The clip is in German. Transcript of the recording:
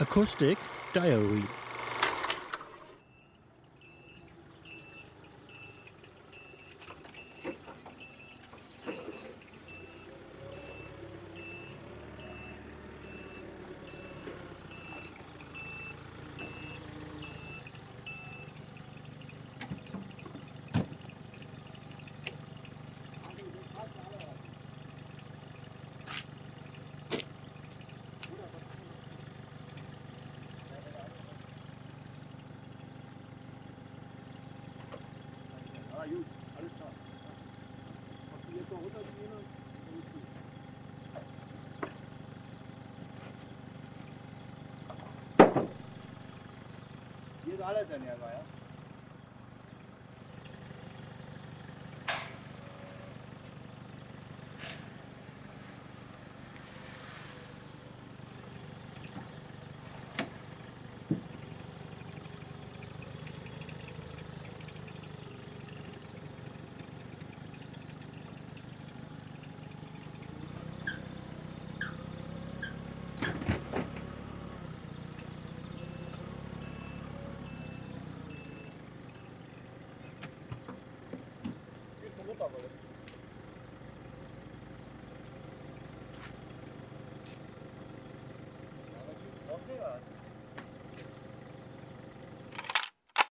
Acoustic Diary gut, alles klar. Kannst du jetzt? Alles gut. Hier ist alles dann ja, ja? balık alalım. Yani, o ne yani?